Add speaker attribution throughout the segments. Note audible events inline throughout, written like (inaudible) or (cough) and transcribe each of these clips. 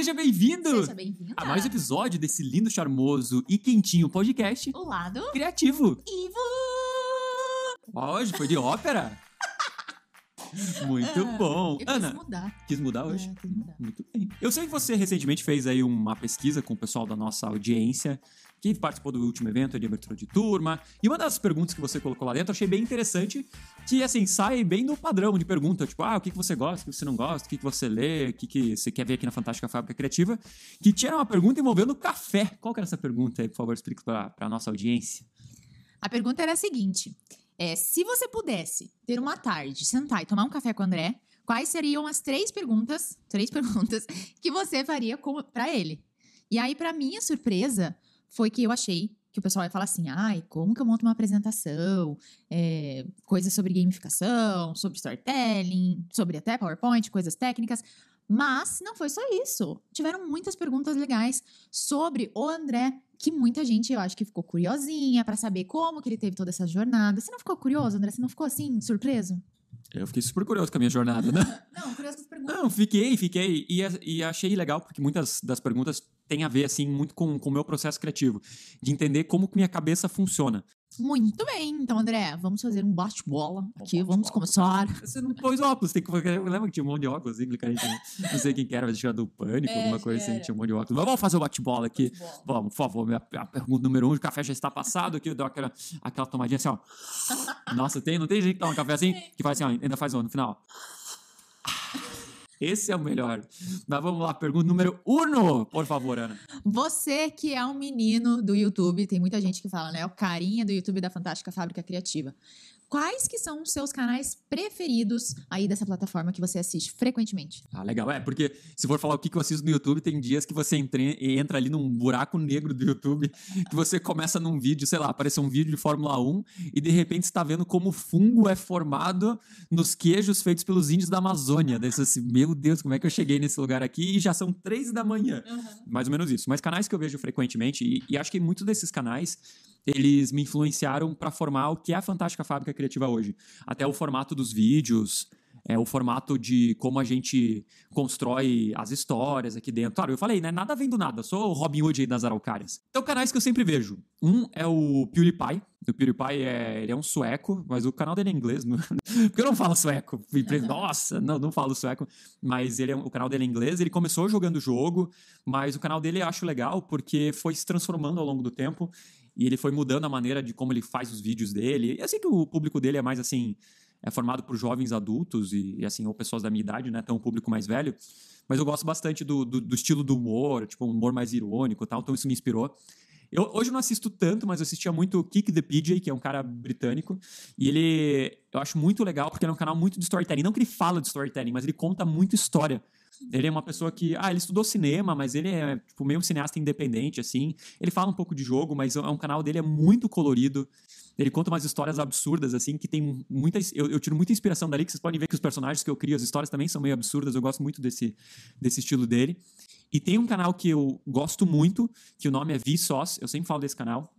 Speaker 1: seja bem-vindo
Speaker 2: Seja bem-vinda.
Speaker 1: a mais um episódio desse lindo, charmoso e quentinho podcast
Speaker 2: O lado
Speaker 1: criativo.
Speaker 2: Ivo.
Speaker 1: Hoje foi de ópera. (laughs) Muito
Speaker 2: Ah,
Speaker 1: bom.
Speaker 2: Eu quis
Speaker 1: Ana,
Speaker 2: mudar.
Speaker 1: quis mudar hoje?
Speaker 2: É, quis mudar.
Speaker 1: Muito bem. Eu sei que você recentemente fez aí uma pesquisa com o pessoal da nossa audiência, que participou do último evento de abertura de turma. E uma das perguntas que você colocou lá dentro, eu achei bem interessante, que assim, sai bem do padrão de pergunta, tipo, ah, o que, que você gosta, o que você não gosta, o que, que você lê, o que, que você quer ver aqui na Fantástica Fábrica Criativa, que tinha uma pergunta envolvendo café. Qual que era essa pergunta aí, por favor, explique para a nossa audiência.
Speaker 2: A pergunta era a seguinte: é, se você pudesse ter uma tarde, sentar e tomar um café com o André, quais seriam as três perguntas, três (laughs) perguntas que você faria pra ele? E aí, pra minha surpresa, foi que eu achei que o pessoal ia falar assim: ai, como que eu monto uma apresentação? É, coisas sobre gamificação, sobre storytelling, sobre até PowerPoint, coisas técnicas. Mas não foi só isso. Tiveram muitas perguntas legais sobre o André, que muita gente, eu acho que ficou curiosinha pra saber como que ele teve toda essa jornada. Você não ficou curioso, André? Você não ficou assim, surpreso?
Speaker 1: Eu fiquei super curioso com a minha jornada, né? (laughs)
Speaker 2: Não, curioso com as perguntas.
Speaker 1: Não, fiquei, fiquei. E, e achei legal, porque muitas das perguntas têm a ver, assim, muito com com o meu processo criativo. De entender como que minha cabeça funciona.
Speaker 2: Muito bem. Então, André, vamos fazer um bate-bola aqui. Vamos começar.
Speaker 1: Você não pôs óculos, tem que. Eu lembro que tinha um monte de óculos, assim, que a gente. Não sei quem que era, mas tinha do pânico,
Speaker 2: É,
Speaker 1: alguma coisa assim,
Speaker 2: era.
Speaker 1: tinha um monte de óculos. Mas vamos fazer o bate-bola aqui. Vamos, por favor, minha, a pergunta número um: o café já está passado aqui, eu dou aquela, aquela tomadinha assim, ó. (laughs) Nossa, tem, não tem gente que toma um café assim? Que faz assim, ó, ainda faz um no final. Esse é o melhor. Mas vamos lá, pergunta número uno, por favor, Ana.
Speaker 2: Você que é um menino do YouTube, tem muita gente que fala, né? O carinha do YouTube da Fantástica Fábrica Criativa. Quais que são os seus canais preferidos aí dessa plataforma que você assiste frequentemente?
Speaker 1: Ah, legal. É, porque se for falar o que eu assisto no YouTube, tem dias que você entre- entra ali num buraco negro do YouTube, que você começa num vídeo, sei lá, apareceu um vídeo de Fórmula 1 e de repente você tá vendo como o fungo é formado nos queijos feitos pelos índios da Amazônia. Daí você assim, meu Deus, como é que eu cheguei nesse lugar aqui? E já são três da manhã. Mais ou menos isso. Mas canais que eu vejo frequentemente, e, e acho que muitos desses canais, eles me influenciaram para formar o que é a Fantástica Fábrica Criativa hoje. Até o formato dos vídeos, é, o formato de como a gente constrói as histórias aqui dentro. Claro, eu falei, né? Nada vem do nada. Sou o Robin Hood aí das araucárias. Então, canais que eu sempre vejo. Um é o PewDiePie. O PewDiePie é, ele é um sueco, mas o canal dele é inglês. (laughs) não- Porque eu não falo sueco. (laughs) Nossa, não, não falo sueco. Mas ele é, o canal dele é inglês. Ele começou jogando o jogo, mas o canal dele eu acho legal porque foi se transformando ao longo do tempo. E ele foi mudando a maneira de como ele faz os vídeos dele. E assim que o público dele é mais assim é formado por jovens adultos e, e, assim, ou pessoas da minha idade, né? Então, um público mais velho. Mas eu gosto bastante do, do, do estilo do humor, tipo, um humor mais irônico e tal. Então, isso me inspirou. Eu, hoje eu não assisto tanto, mas eu assistia muito Kick the PJ, que é um cara britânico. E ele, eu acho muito legal, porque ele é um canal muito de storytelling. Não que ele fala de storytelling, mas ele conta muito história. Ele é uma pessoa que, ah, ele estudou cinema, mas ele é, tipo, meio um cineasta independente, assim. Ele fala um pouco de jogo, mas é um canal dele é muito colorido. Ele conta umas histórias absurdas, assim, que tem muita. Eu, eu tiro muita inspiração dali, que vocês podem ver que os personagens que eu crio, as histórias também são meio absurdas. Eu gosto muito desse, desse estilo dele. E tem um canal que eu gosto muito, que o nome é Vsauce, eu sempre falo desse canal.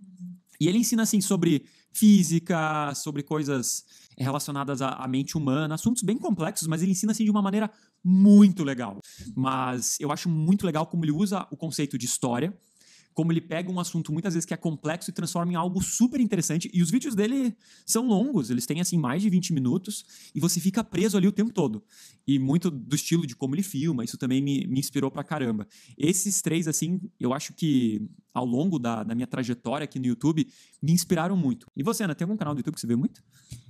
Speaker 1: E ele ensina, assim, sobre física, sobre coisas relacionadas à, mente humana, assuntos bem complexos, mas ele ensina, assim, de uma maneira muito legal. Mas eu acho muito legal como ele usa o conceito de história, como ele pega um assunto muitas vezes que é complexo e transforma em algo super interessante. E os vídeos dele são longos, eles têm assim mais de 20 minutos e você fica preso ali o tempo todo. E muito do estilo de como ele filma, isso também me, me inspirou pra caramba. Esses três, assim, eu acho que ao longo da, da minha trajetória aqui no YouTube, me inspiraram muito. E você, Ana, tem algum canal do YouTube que você vê muito?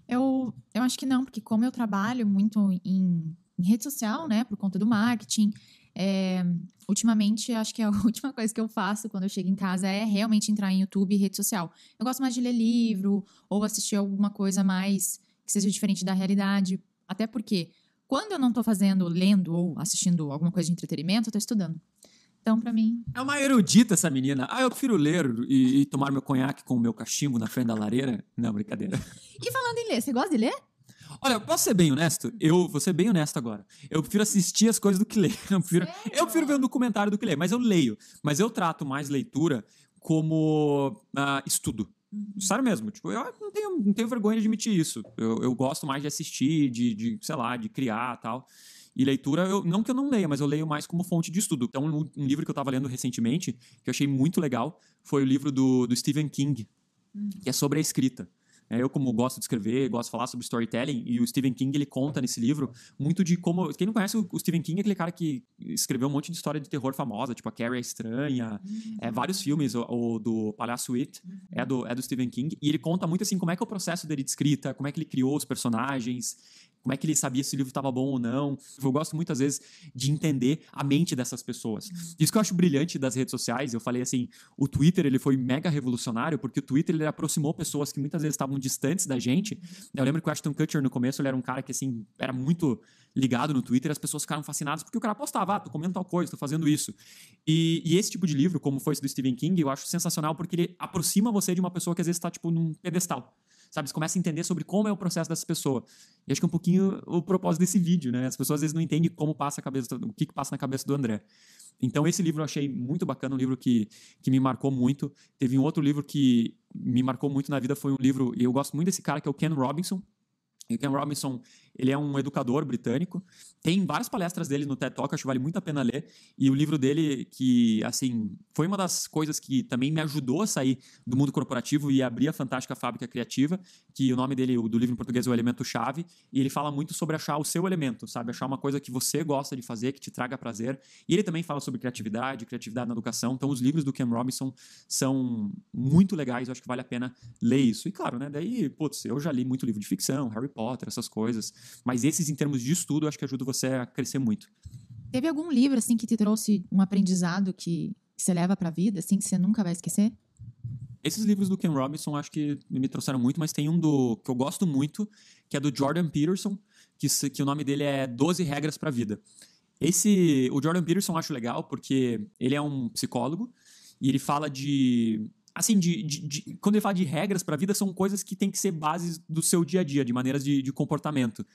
Speaker 2: Eu, eu acho que não, porque como eu trabalho muito em, em rede social, né, por conta do marketing, é, ultimamente, acho que a (laughs) última coisa que eu faço quando eu chego em casa é realmente entrar em YouTube e rede social. Eu gosto mais de ler livro ou assistir alguma coisa mais que seja diferente da realidade. Até porque, quando eu não tô fazendo, lendo ou assistindo alguma coisa de entretenimento, eu tô estudando. Então, pra mim,
Speaker 1: É uma erudita essa menina. Ah, eu prefiro ler e, e tomar meu conhaque com o meu cachimbo na frente da lareira. Não, brincadeira.
Speaker 2: E falando em ler, você gosta de ler?
Speaker 1: Olha, posso ser bem honesto? Eu vou ser bem honesto agora. Eu prefiro assistir as coisas do que ler. Eu prefiro, eu prefiro ver um documentário do que ler, mas eu leio. Mas eu trato mais leitura como ah, estudo. Sério mesmo, tipo, eu não tenho, não tenho vergonha de admitir isso. Eu, eu gosto mais de assistir, de, de, sei lá, de criar tal. E leitura, eu, não que eu não leia, mas eu leio mais como fonte de estudo. Então, um, um livro que eu estava lendo recentemente, que eu achei muito legal, foi o livro do, do Stephen King, que é sobre a escrita. É, eu, como gosto de escrever, gosto de falar sobre storytelling, e o Stephen King ele conta nesse livro muito de como. Quem não conhece o Stephen King é aquele cara que escreveu um monte de história de terror famosa, tipo a Carrie a Estranha, uhum. é, vários filmes, o, o do Palhaço It uhum. é, do, é do Stephen King, e ele conta muito assim como é que é o processo dele de escrita, como é que ele criou os personagens como é que ele sabia se o livro estava bom ou não. Eu gosto muitas vezes de entender a mente dessas pessoas. Isso que eu acho brilhante das redes sociais, eu falei assim, o Twitter ele foi mega revolucionário porque o Twitter ele aproximou pessoas que muitas vezes estavam distantes da gente. Eu lembro que o Ashton Kutcher no começo ele era um cara que assim era muito ligado no Twitter, as pessoas ficaram fascinadas porque o cara postava, ah, tô comendo tal coisa, tô fazendo isso. E, e, esse tipo de livro, como foi esse do Stephen King, eu acho sensacional porque ele aproxima você de uma pessoa que às vezes está tipo num pedestal sabe? Você começa a entender sobre como é o processo dessa pessoa. E acho que é um pouquinho o propósito desse vídeo, né? As pessoas às vezes não entendem como passa a cabeça, o que, que passa na cabeça do André. Então, esse livro eu achei muito bacana, um livro que, que me marcou muito. Teve um outro livro que me marcou muito na vida, foi um livro, e eu gosto muito desse cara, que é o Ken Robinson. E o Ken Robinson, ele é um educador britânico. Tem várias palestras dele no TED Talk, acho que vale muito a pena ler. E o livro dele, que, assim, foi uma das coisas que também me ajudou a sair do mundo corporativo e abrir a fantástica fábrica criativa, que o nome dele, do livro em português, é o Elemento Chave. E ele fala muito sobre achar o seu elemento, sabe? Achar uma coisa que você gosta de fazer, que te traga prazer. E ele também fala sobre criatividade, criatividade na educação. Então, os livros do Ken Robinson são muito legais, eu acho que vale a pena ler isso. E claro, né? Daí, putz, eu já li muito livro de ficção, Harry Potter, essas coisas. Mas esses, em termos de estudo, eu acho que ajudam você a crescer muito.
Speaker 2: Teve algum livro, assim, que te trouxe um aprendizado que, que você leva para a vida, assim, que você nunca vai esquecer?
Speaker 1: Esses livros do Ken Robinson acho que me trouxeram muito, mas tem um do que eu gosto muito, que é do Jordan Peterson, que, que o nome dele é 12 Regras para a Vida. Esse, o Jordan Peterson acho legal porque ele é um psicólogo e ele fala de assim, de, de, de, quando ele fala de regras para a vida, são coisas que têm que ser bases do seu dia a dia, de maneiras de, de comportamento.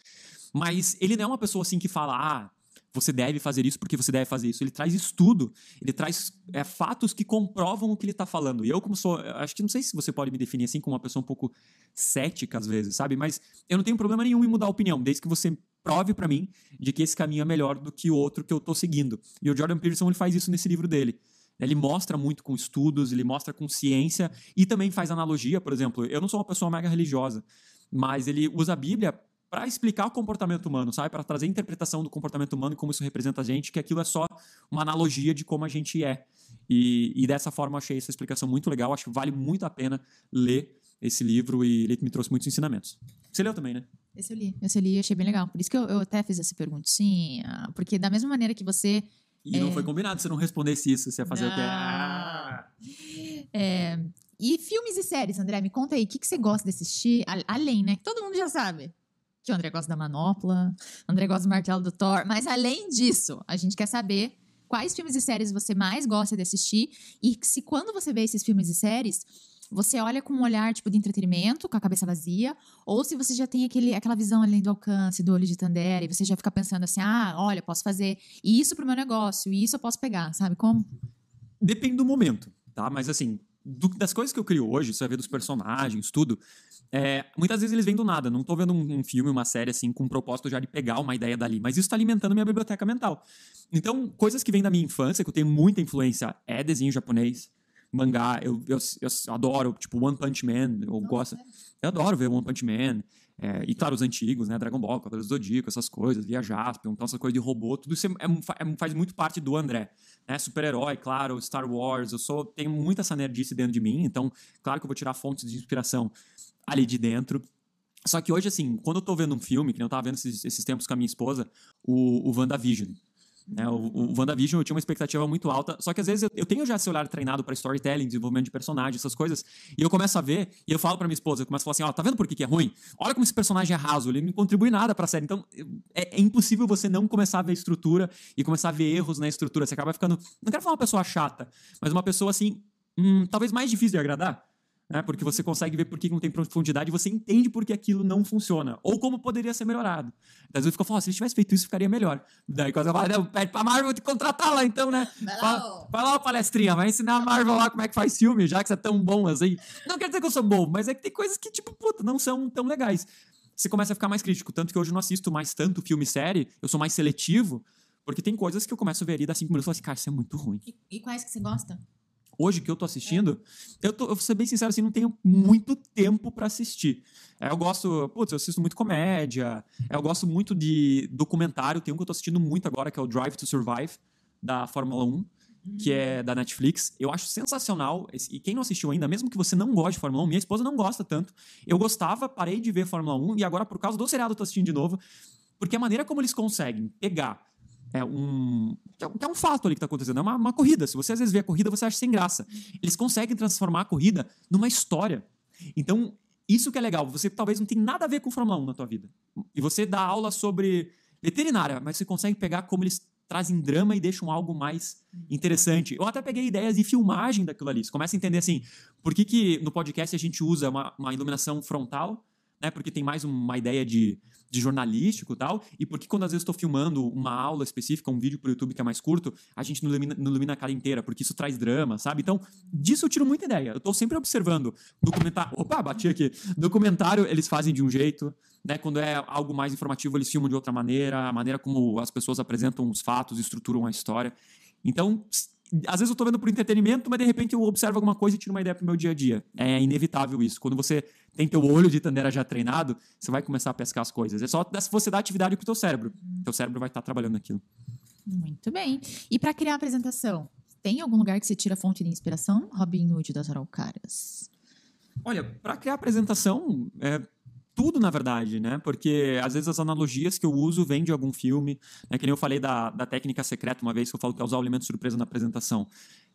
Speaker 1: Mas ele não é uma pessoa assim que fala, ah, você deve fazer isso porque você deve fazer isso. Ele traz estudo, ele traz é, fatos que comprovam o que ele está falando. E eu, como sou, acho que não sei se você pode me definir assim como uma pessoa um pouco cética às vezes, sabe? Mas eu não tenho problema nenhum em mudar a opinião, desde que você prove para mim de que esse caminho é melhor do que o outro que eu estou seguindo. E o Jordan Peterson ele faz isso nesse livro dele. Ele mostra muito com estudos, ele mostra com ciência e também faz analogia, por exemplo. Eu não sou uma pessoa mega religiosa, mas ele usa a Bíblia para explicar o comportamento humano, sabe? Para trazer a interpretação do comportamento humano e como isso representa a gente, que aquilo é só uma analogia de como a gente é. E, e dessa forma eu achei essa explicação muito legal. Acho que vale muito a pena ler esse livro e ele me trouxe muitos ensinamentos. Você leu também, né?
Speaker 2: Esse eu li, esse eu li achei bem legal. Por isso que eu, eu até fiz essa perguntinha, porque da mesma maneira que você
Speaker 1: e é... não foi combinado se não respondesse isso, você ia fazer não. o quê? Ah!
Speaker 2: É... E filmes e séries, André, me conta aí, o que, que você gosta de assistir? Além, né? Todo mundo já sabe que o André gosta da Manopla, o André gosta do Martelo do Thor, mas além disso, a gente quer saber quais filmes e séries você mais gosta de assistir e se quando você vê esses filmes e séries, você olha com um olhar tipo de entretenimento, com a cabeça vazia, ou se você já tem aquele, aquela visão além do alcance, do olho de Tandera, e você já fica pensando assim: ah, olha, posso fazer isso pro meu negócio, e isso eu posso pegar, sabe como?
Speaker 1: Depende do momento, tá? Mas assim, do, das coisas que eu crio hoje, você vai ver dos personagens, tudo. É, muitas vezes eles vêm do nada. Não tô vendo um, um, filme, uma série assim, com o propósito já de pegar uma ideia dali. Mas isso está alimentando minha biblioteca mental. Então, coisas que vêm da minha infância, que eu tenho muita influência, é desenho japonês, mangá. Eu, eu, eu adoro, tipo, One Punch Man. Eu Nossa, gosto. Eu adoro ver One Punch Man. É, e claro, os antigos, né? Dragon Ball, Cavaleiros do Zodíaco, essas coisas, Via Jaspion, então essa coisa de robô, tudo isso é, é, é faz muito parte do André. Né? Super-herói, claro, Star Wars, eu sou, tenho muita essa nerdice dentro de mim, então, claro que eu vou tirar fontes de inspiração ali de dentro. Só que hoje, assim, quando eu tô vendo um filme, que eu tava vendo esses, esses tempos com a minha esposa, o, o WandaVision. Né? O, o WandaVision eu tinha uma expectativa muito alta, só que às vezes eu, eu tenho já esse olhar treinado para storytelling, desenvolvimento de personagem, essas coisas, e eu começo a ver, e eu falo para minha esposa, eu começo a falar assim: ó, tá vendo por que, que é ruim? Olha como esse personagem é raso, ele não contribui nada pra série. Então é, é, impossível você não começar a ver estrutura e começar a ver erros na estrutura. Você acaba ficando. Não quero falar uma pessoa chata, mas uma pessoa assim, hum, talvez mais difícil de agradar né? Porque você consegue ver por que não tem profundidade e você entende por que aquilo não funciona. Ou como poderia ser melhorado. Às vezes fica falando, se ele tivesse feito isso, ficaria melhor. Daí quando eu falo, pede pra Marvel te contratar lá então, né? Vai lá, vai lá, palestrinha, vai ensinar a Marvel lá como é que faz filme, já que você é tão bom assim. Não quer dizer que eu sou bom, mas é que tem coisas que, tipo, puta, não são tão legais. você começa a ficar mais crítico. Tanto que hoje eu não assisto mais tanto filme e série, eu sou mais seletivo, porque tem coisas que eu começo a ver ali, dá cinco minutos e falo assim, cara, isso é muito ruim.
Speaker 2: E, e quais que você gosta?
Speaker 1: Hoje que eu tô assistindo, eu, tô, eu vou ser bem sincero assim, não tenho muito tempo pra assistir. É, eu gosto, putz, eu assisto muito comédia, eu gosto muito de documentário, tem um que eu tô assistindo muito agora, que é o Drive to Survive, da Fórmula 1, que é da Netflix. Eu acho sensacional, e quem não assistiu ainda, mesmo que você não goste de Fórmula 1, minha esposa não gosta tanto, eu gostava, parei de ver Fórmula 1, e agora por causa do seriado eu tô assistindo de novo, porque a maneira como eles conseguem pegar é um, que é um- fato ali que tá acontecendo. É uma, uma corrida. Se você às vezes vê a corrida, você acha sem graça. Eles conseguem transformar a corrida numa história. Então, isso que é legal. Você talvez não tem nada a ver com Fórmula 1 na tua vida. E você dá aula sobre veterinária, mas você consegue pegar como eles trazem drama e deixam algo mais interessante. Eu até peguei ideias de filmagem daquilo ali. Você começa a entender assim, por que, que no podcast a gente usa uma, uma iluminação frontal, né? Porque tem mais uma ideia de, de jornalístico e tal. E por que quando às vezes estou filmando uma aula específica, um vídeo pro YouTube que é mais curto, a gente não ilumina, não ilumina a cara inteira, porque isso traz drama, sabe? Então, disso eu tiro muita ideia. Eu tô sempre observando documentário. Opa, bati aqui. Documentário eles fazem de um jeito, né? Quando é algo mais informativo, eles filmam de outra maneira, a maneira como as pessoas apresentam os fatos, estruturam a história. Então, às vezes eu tô vendo por entretenimento, mas de repente eu observo alguma coisa e tiro uma ideia pro meu dia a dia. É inevitável isso. Quando você tem teu olho de tandera já treinado, você vai começar a pescar as coisas. É só você dar atividade pro teu cérebro. Teu cérebro vai estar trabalhando naquilo.
Speaker 2: Muito bem. E pra criar a apresentação, tem algum lugar que você tira a fonte de inspiração? Robin Hood das Araucárias.
Speaker 1: Olha, para criar apresentação, é tudo, na verdade, né? Porque às vezes as analogias que eu uso vêm de algum filme. Né? Que nem eu falei da, da técnica secreta uma vez, que eu falo que é usar o elemento surpresa na apresentação.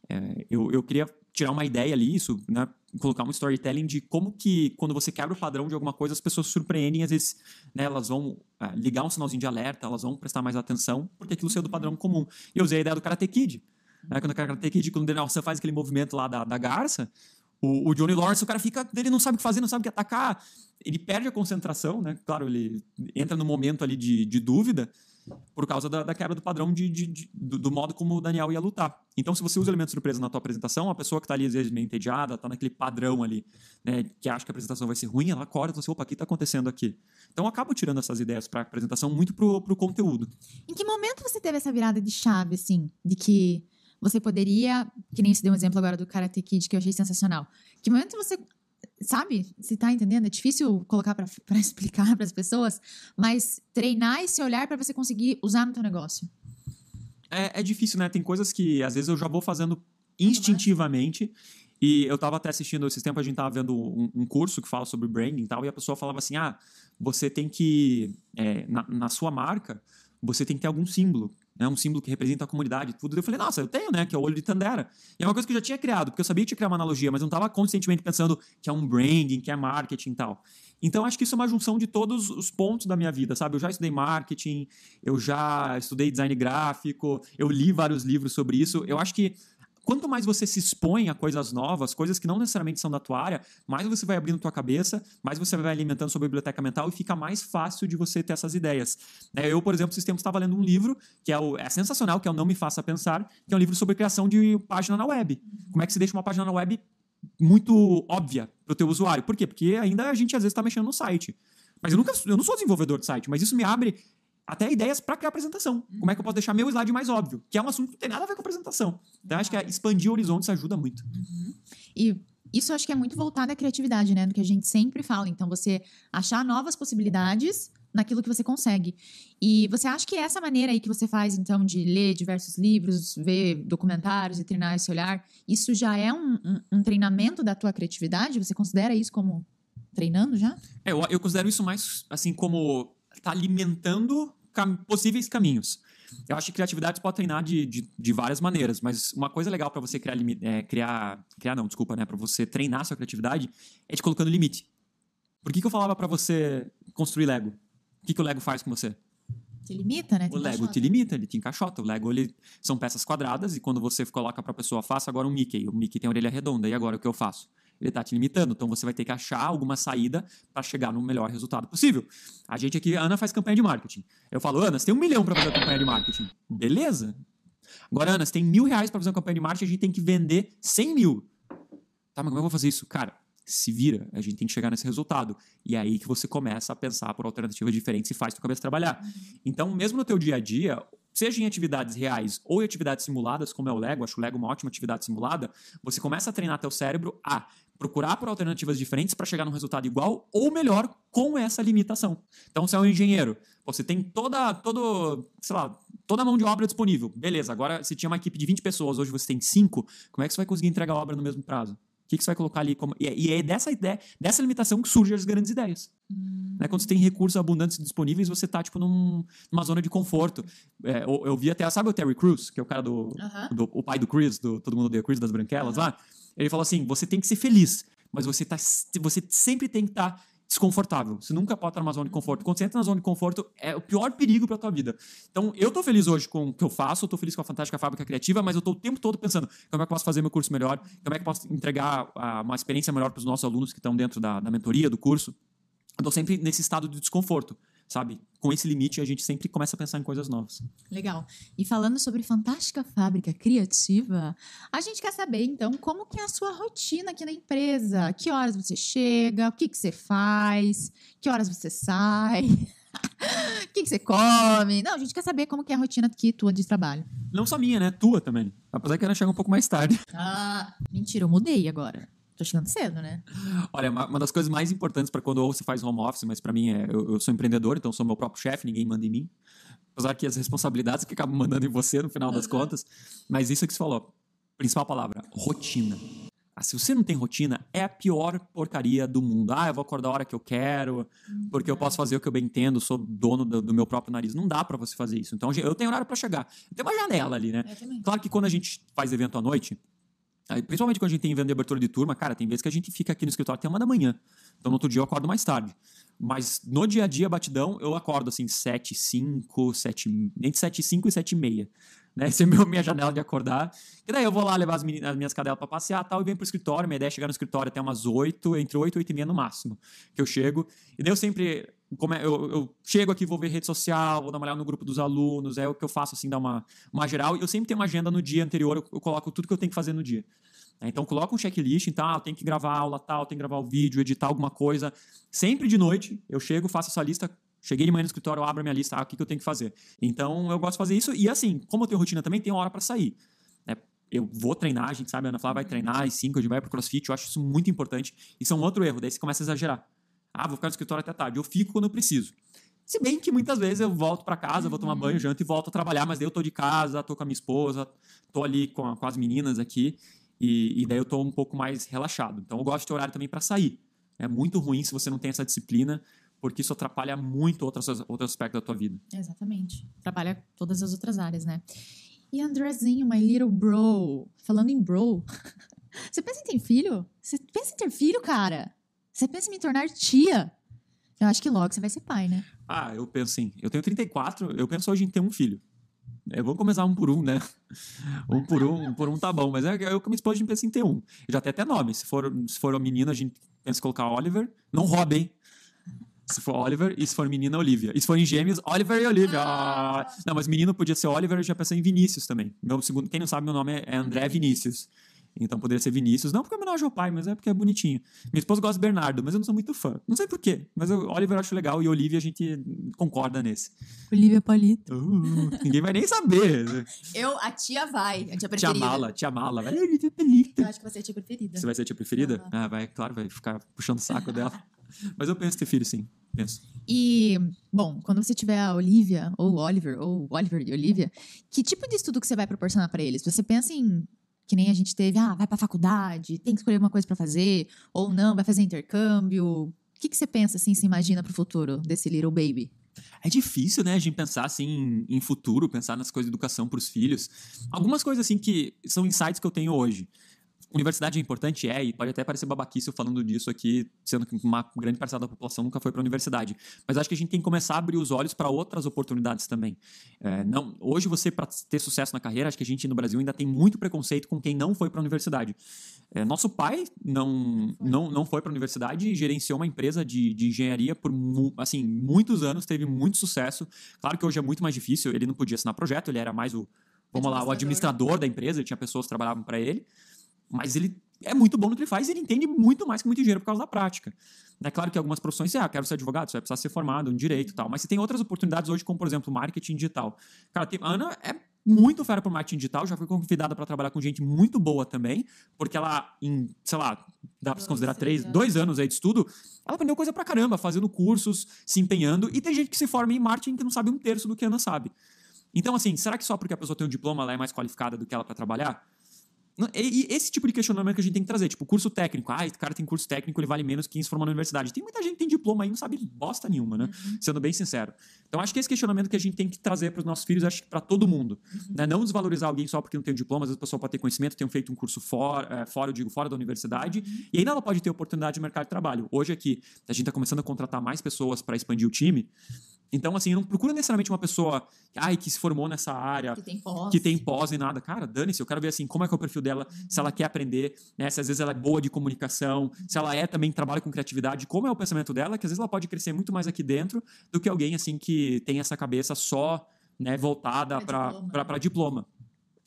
Speaker 1: É, eu, eu queria tirar uma ideia ali, isso, né? Colocar um storytelling de como que, quando você quebra o padrão de alguma coisa, as pessoas surpreendem, às vezes, né, elas vão ah, ligar um sinalzinho de alerta, elas vão prestar mais atenção, porque aquilo saiu do padrão comum. E eu usei a ideia do Karate Kid. Né? Quando o Karate Kid, quando o Daniel San faz aquele movimento lá da, da garça, o, o Johnny Lawrence, o cara fica, ele não sabe o que fazer, não sabe o que atacar, ele perde a concentração, né? Claro, ele entra no momento ali de, de dúvida por causa da, da quebra do padrão de, de- de- do, do modo como o Daniel ia lutar. Então, se você usa elemento surpresa na tua apresentação, a pessoa que tá ali, às vezes, meio entediada, tá naquele padrão ali, né, que acha que a apresentação vai ser ruim, ela acorda e fala assim, opa, o que tá acontecendo aqui? Então, eu acabo tirando essas ideias pra apresentação muito pro, pro conteúdo.
Speaker 2: Em que momento você teve essa virada de chave, assim, de que você poderia, que nem você deu um exemplo agora do Karate Kid, que eu achei sensacional. Que momento você, sabe, você tá entendendo? É difícil colocar pra pra explicar (laughs) para as pessoas, mas treinar esse olhar para você conseguir usar no teu negócio.
Speaker 1: É, é difícil, né? Tem coisas que às vezes eu já vou fazendo instintivamente. E eu tava até assistindo, esses tempos a gente tava vendo um, um curso que fala sobre branding e tal, e a pessoa falava assim: ah, você tem que, é, na, na sua marca, você tem que ter algum símbolo, né? Um símbolo que representa a comunidade e tudo. Eu falei, nossa, eu tenho, né? Que é o olho de Tandera. E é uma coisa que eu já tinha criado, porque eu sabia que tinha que criar uma analogia, mas não tava conscientemente pensando que é um branding, que é marketing e tal. Então, acho que isso é uma junção de todos os pontos da minha vida, sabe? Eu já estudei marketing, eu já estudei design gráfico, eu li vários livros sobre isso. Eu acho que quanto mais você se expõe a coisas novas, coisas que não necessariamente são da tua área, mais você vai abrindo tua cabeça, mais você vai alimentando sua biblioteca mental e fica mais fácil de você ter essas ideias. Né, Eu, por exemplo, esses tempos estava lendo um livro que é, o- é sensacional, que é o Não Me Faça Pensar, que é um livro sobre criação de página na web. Como é que se deixa uma página na web muito óbvia para o teu usuário. Por quê? Porque ainda a gente às vezes está mexendo no site. Mas eu nunca, eu não sou desenvolvedor de site, mas isso me abre até ideias para criar apresentação. Como é que eu posso deixar meu slide mais óbvio? Que é um assunto que não tem nada a ver com apresentação. Então, acho que é expandir horizontes ajuda muito.
Speaker 2: E isso acho que é muito voltado à criatividade, né? Do que a gente sempre fala. Então, você achar novas possibilidades naquilo que você consegue. E você acha que essa maneira aí que você faz, então, de ler diversos livros, ver documentários e treinar esse olhar, isso já é um, um- um treinamento da tua criatividade? Você considera isso como treinando já?
Speaker 1: É, eu, eu considero isso mais assim como tá alimentando cam- possíveis caminhos. Eu acho que criatividade você pode treinar de, de, de várias maneiras, mas uma coisa legal para você criar, é, criar, criar não, desculpa, né, para você treinar sua criatividade é te colocando limite. Por que, que eu falava para você construir Lego? O que, que o Lego faz com você?
Speaker 2: Te limita, né? Te
Speaker 1: O Lego
Speaker 2: encaixota.
Speaker 1: te limita, ele te encaixota. O Lego ele, são peças quadradas e quando você coloca para a pessoa, faça agora um Mickey. O Mickey tem a orelha redonda, e agora o que eu faço? Ele está te limitando, então você vai ter que achar alguma saída para chegar no melhor resultado possível. A gente aqui, a Ana faz campanha de marketing. Eu falo, Ana, você tem um milhão para fazer campanha de marketing. Beleza. Agora, Ana, você tem mil reais para fazer uma campanha de marketing, a gente tem que vender 100 mil. Tá, mas como eu vou fazer isso? Cara, se vira, a gente tem que chegar nesse resultado. E é aí que você começa a pensar por alternativas diferentes e faz tua cabeça trabalhar. Então, mesmo no teu dia a dia, seja em atividades reais ou em atividades simuladas, como é o Lego, acho o Lego uma ótima atividade simulada, você começa a treinar teu cérebro a procurar por alternativas diferentes para chegar num resultado igual ou melhor com essa limitação. Então, você é um engenheiro, você tem toda, todo, sei lá, toda a mão de obra disponível. Beleza, agora se tinha uma equipe de 20 pessoas, hoje você tem 5, como é que você vai conseguir entregar a obra no mesmo prazo? O que, que você vai colocar ali? Como... E é dessa ideia, dessa limitação que surgem as grandes ideias. Hum. Né? Quando você tem recursos abundantes disponíveis, você tá, tipo, num, numa zona de conforto. É, eu, eu, vi até, sabe o Terry Crews, que é o cara do, uh -huh. do o pai do Chris, do Todo Mundo Odeia Chris, das Branquelas uh -huh. lá? Ele falou assim: você tem que ser feliz, mas você, tá, você sempre tem que estar tá desconfortável. Você nunca pode estar numa zona de conforto. Quando você entra na zona de conforto, é o pior perigo para tua vida. Então, eu tô feliz hoje com o que eu faço, eu tô feliz com a Fantástica Fábrica Criativa, mas eu tô o tempo todo pensando como é que eu posso fazer meu curso melhor, como é que eu posso entregar uh, uma experiência melhor para os nossos alunos que estão dentro da, da mentoria, do curso. Eu tô sempre nesse estado de desconforto sabe? Com esse limite, a gente sempre começa a pensar em coisas novas.
Speaker 2: Legal. E falando sobre Fantástica Fábrica Criativa, a gente quer saber, então, como que é a sua rotina aqui na empresa? Que horas você chega? O que, que você faz? Que horas você sai? (laughs) O que, que, você come? Não, a gente quer saber como que é a rotina aqui tua de trabalho.
Speaker 1: Não só minha, né? Tua também. Apesar que ela chega um pouco mais tarde.
Speaker 2: Ah, mentira, eu mudei agora. Tô chegando cedo, né?
Speaker 1: Olha, uma, das coisas mais importantes para quando você faz home office, mas para mim é, eu, eu, sou empreendedor, então sou meu próprio chefe, ninguém manda em mim. Apesar que as responsabilidades que acabam mandando em você no final das contas. Mas isso é que você falou. Principal palavra, rotina. Ah, se você não tem rotina, é a pior porcaria do mundo. Ah, eu vou acordar a hora que eu quero, porque eu posso fazer o que eu bem entendo, sou dono do, do meu próprio nariz. Não dá para você fazer isso. Então, eu tenho horário para chegar. Tem uma janela ali, né? Claro que quando a gente faz evento à noite, Principalmente quando a gente tem evento de abertura de turma, cara, tem vezes que a gente fica aqui no escritório até uma da manhã. Então no outro dia eu acordo mais tarde. Mas no dia a dia, batidão, eu acordo assim, 7, 5, 7, entre 7 5 e 7 e meia. Né? (laughs) Essa é a minha janela de acordar. E daí eu vou lá levar as, meninas, as minhas cadelas para passear tal, e venho pro escritório. Minha ideia é chegar no escritório até umas 8, entre 8 e 8 e meia no máximo, que eu chego. E daí eu sempre é, eu, eu, chego aqui, vou ver rede social, vou dar uma olhada no grupo dos alunos, é o que eu faço, assim, dar uma, uma geral. E eu sempre tenho uma agenda no dia anterior, eu, eu coloco tudo que eu tenho que fazer no dia. É, então, coloca um checklist, então, ah, eu tenho que gravar aula tal, tenho que gravar o vídeo, editar alguma coisa. Sempre de noite, eu chego, faço essa lista, cheguei de manhã no escritório, abro a minha lista, ah, o que, que eu tenho que fazer. Então, eu gosto de fazer isso. E assim, como eu tenho rotina também, tem hora para sair. É, eu vou treinar, a gente sabe, a Ana Flávia vai treinar, às 5 a gente vai pro crossfit, eu acho isso muito importante. Isso é um outro erro, daí você começa a exagerar. Ah, vou ficar no escritório até tarde. Eu fico quando eu preciso. Se bem que muitas vezes eu volto para casa, vou tomar banho, janto e volto a trabalhar, mas daí eu tô de casa, tô com a minha esposa, tô ali com, a, com as meninas aqui, e, e, daí eu tô um pouco mais relaxado. Então eu gosto de ter horário também para sair. É muito ruim se você não tem essa disciplina, porque isso atrapalha muito outros, outros aspectos da tua vida.
Speaker 2: Exatamente. Atrapalha todas as outras áreas, né? E Andrezinho, my little bro. Falando em bro, (laughs) você pensa em ter filho? Você pensa em ter filho, cara? Você pensa em me tornar tia? Eu acho que logo você vai ser pai, né?
Speaker 1: Ah, eu penso sim. Eu tenho 34, eu penso hoje em ter um filho. É, vamos começar um por um, né? (laughs) Um por um, um por um tá bom. Mas é, eu com minha esposa a gente pensa em ter um. Já tem até nome. Se for, se for uma menina, a gente pensa em colocar Oliver. Não Robin. Se for Oliver, e se for menina, Olivia. E se for em gêmeos, Oliver e Olivia. Ah. Não, mas menino podia ser Oliver, eu já pensei em Vinícius também. Meu segundo, quem não sabe, meu nome é André Vinícius. Então poderia ser Vinícius. Não porque é homenagem ao pai, mas é porque é bonitinho. Minha esposa gosta de Bernardo, mas eu não sou muito fã. Não sei porquê, mas o Oliver eu acho legal e Olivia a gente concorda nesse.
Speaker 2: Olivia Palito.
Speaker 1: Uh, ninguém vai nem saber. (laughs)
Speaker 2: Eu, a tia vai, a tia preferida.
Speaker 1: Tia Mala, tia Mala. Vai, Olivia.
Speaker 2: Eu acho que vai ser a tia preferida.
Speaker 1: Você vai ser a tia preferida? Uhum. Ah, vai, claro, vai ficar puxando o saco dela. (laughs) Mas eu penso ter filho, sim. Penso.
Speaker 2: E, bom, quando você tiver a Olivia, ou Oliver, ou Oliver e Olivia, que tipo de estudo que você vai proporcionar para eles? Você pensa em que nem a gente teve, ah, vai pra faculdade, tem que escolher uma coisa para fazer, ou não, vai fazer intercâmbio. O que, que você pensa, assim, se imagina pro futuro desse little baby?
Speaker 1: É difícil, né, a gente pensar assim em futuro, pensar nas coisas de educação para os filhos. Algumas coisas assim que são insights que eu tenho hoje universidade é importante? É, e pode até parecer babaquice eu falando disso aqui, sendo que uma grande parcela da população nunca foi para a universidade. Mas acho que a gente tem que começar a abrir os olhos para outras oportunidades também. É, não, hoje, você, para ter sucesso na carreira, acho que a gente no Brasil ainda tem muito preconceito com quem não foi para a universidade. É, nosso pai não, não, não foi para a universidade e gerenciou uma empresa de, de engenharia por assim, muitos anos, teve muito sucesso. Claro que hoje é muito mais difícil, ele não podia assinar projeto, ele era mais o, vamos lá, o administrador da empresa, tinha pessoas que trabalhavam para ele. Mas ele é muito bom no que ele faz e ele entende muito mais que muito dinheiro por causa da prática. É claro que algumas profissões, você, ah, quero ser advogado, você vai precisar ser formado em direito e tal, mas você tem outras oportunidades hoje, como por exemplo, marketing digital. Cara, tem, a Ana é muito fera para marketing digital, já foi convidada para trabalhar com gente muito boa também, porque ela, em, sei lá, dá para se considerar três, dois anos aí de estudo, ela aprendeu coisa pra caramba, fazendo cursos, se empenhando, e tem gente que se forma em marketing que não sabe um terço do que a Ana sabe. Então, assim, será que só porque a pessoa tem um diploma ela é mais qualificada do que ela para trabalhar? E, esse tipo de questionamento que a gente tem que trazer, tipo, curso técnico. Ah, esse cara tem curso técnico, ele vale menos que quem se formou na universidade. Tem muita gente que tem diploma aí e não sabe bosta nenhuma, né? Uhum. Sendo bem sincero. Então, acho que esse questionamento que a gente tem que trazer para os nossos filhos, acho que para todo mundo. Uhum. Né? Não desvalorizar alguém só porque não tem diploma, às vezes a pessoa pode ter conhecimento, tem feito um curso fora, é, fora eu digo, fora da universidade, uhum. e ainda ela pode ter oportunidade de mercado de trabalho. Hoje aqui, a gente está começando a contratar mais pessoas para expandir o time. Então, assim, não procura necessariamente uma pessoa ai, que se formou nessa área,
Speaker 2: que tem pós,
Speaker 1: que tem pós e nada. Cara, dane-se, eu quero ver assim, como é que é o perfil dela, se ela quer aprender, né? Se às vezes ela é boa de comunicação, se ela é também trabalha com criatividade, como é o pensamento dela, que às vezes ela pode crescer muito mais aqui dentro do que alguém assim que tem essa cabeça só, né, voltada para diploma. diploma.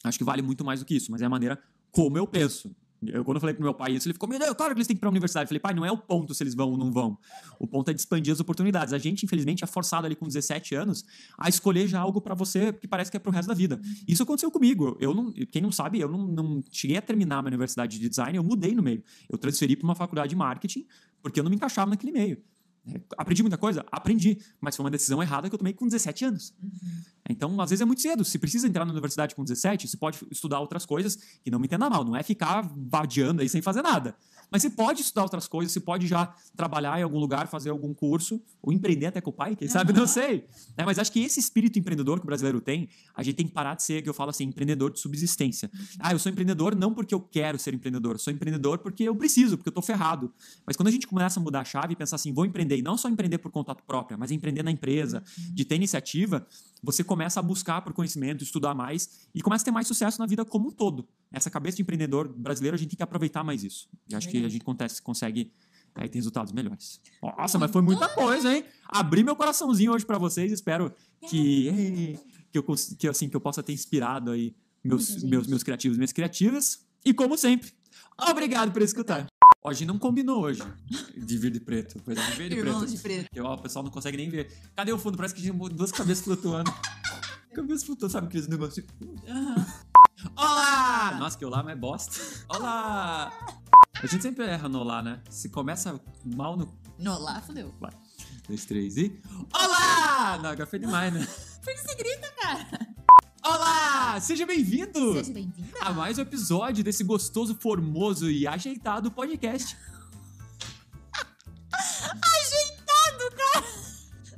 Speaker 1: Acho que vale muito mais do que isso, mas é a maneira como eu penso. Eu, quando eu falei pro meu pai isso, ele ficou, meu Deus, claro que eles têm que ir pra universidade. Eu falei, pai, não é o ponto se eles vão ou não vão. O ponto é de expandir as oportunidades. A gente, infelizmente, é forçado ali com 17 anos a escolher já algo para você que parece que é pro resto da vida. Isso aconteceu comigo. Eu não, quem não sabe, eu não, não cheguei a terminar a minha universidade de design, eu mudei no meio. Eu transferi para uma faculdade de marketing porque eu não me encaixava naquele meio. É, aprendi muita coisa? Aprendi, mas foi uma decisão errada que eu tomei com 17 anos. Uhum. Então, às vezes é muito cedo. Se precisa entrar na universidade com 17, você pode estudar outras coisas, que não me entenda mal, não é ficar vadiando aí sem fazer nada. Mas você pode estudar outras coisas, você pode já trabalhar em algum lugar, fazer algum curso, ou empreender até com o pai, quem sabe, não sei. É, mas acho que esse espírito empreendedor que o brasileiro tem, a gente tem que parar de ser, que eu falo assim, empreendedor de subsistência. Ah, eu sou empreendedor não porque eu quero ser empreendedor, sou empreendedor porque eu preciso, porque eu tô ferrado. Mas quando a gente começa a mudar a chave e pensar assim, vou empreender, e não só empreender por conta própria, mas empreender na empresa, de ter iniciativa, você começa a buscar por conhecimento, estudar mais e começa a ter mais sucesso na vida como um todo. Essa cabeça de empreendedor brasileiro, a gente tem que aproveitar mais isso. E acho que a gente consegue aí ter resultados melhores. Nossa, mas foi muita coisa, hein? Abri meu coraçãozinho hoje para vocês, espero que que eu, que, assim, que eu possa ter inspirado aí meus, meus, meus criativos, minhas criativas. E como sempre, obrigado por escutar. Hoje não combinou hoje. De verde e preto. Coisa de verde e (laughs) preto.
Speaker 2: de preto.
Speaker 1: Ó, o pessoal não consegue nem ver. Cadê o fundo? Parece que tinha duas cabeças flutuando. (laughs) cabeça flutuando, sabe aqueles negócios? (laughs) Olá! Nossa, que olá, mas é bosta. Olá! A gente sempre erra no olá, né? Se começa mal no.
Speaker 2: No olá, fodeu.
Speaker 1: Vai. Dois, três e. Olá! Não, agora foi demais, né?
Speaker 2: Por que você grita, cara?
Speaker 1: Olá! Seja bem-vindo!
Speaker 2: Seja bem-vinda!
Speaker 1: A mais um episódio desse gostoso, formoso e ajeitado podcast. (laughs)
Speaker 2: ajeitado, cara!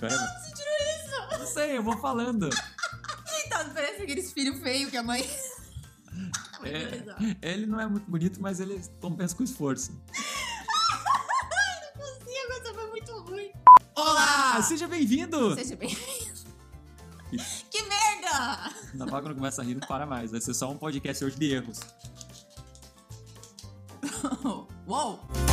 Speaker 1: Pera,
Speaker 2: você tirou isso?
Speaker 1: Não sei, eu vou falando.
Speaker 2: ajeitado, parece aqueles filhos feios que a mãe. (laughs)
Speaker 1: É, ele não é muito bonito, mas ele compensa com esforço.
Speaker 2: Ai, (laughs) não consigo, essa foi muito ruim.
Speaker 1: Olá! Seja bem-vindo!
Speaker 2: Seja bem-vindo!
Speaker 1: Na hora quando começa a rir, não para mais. Vai ser só um podcast hoje de erros. (laughs)
Speaker 2: Uou!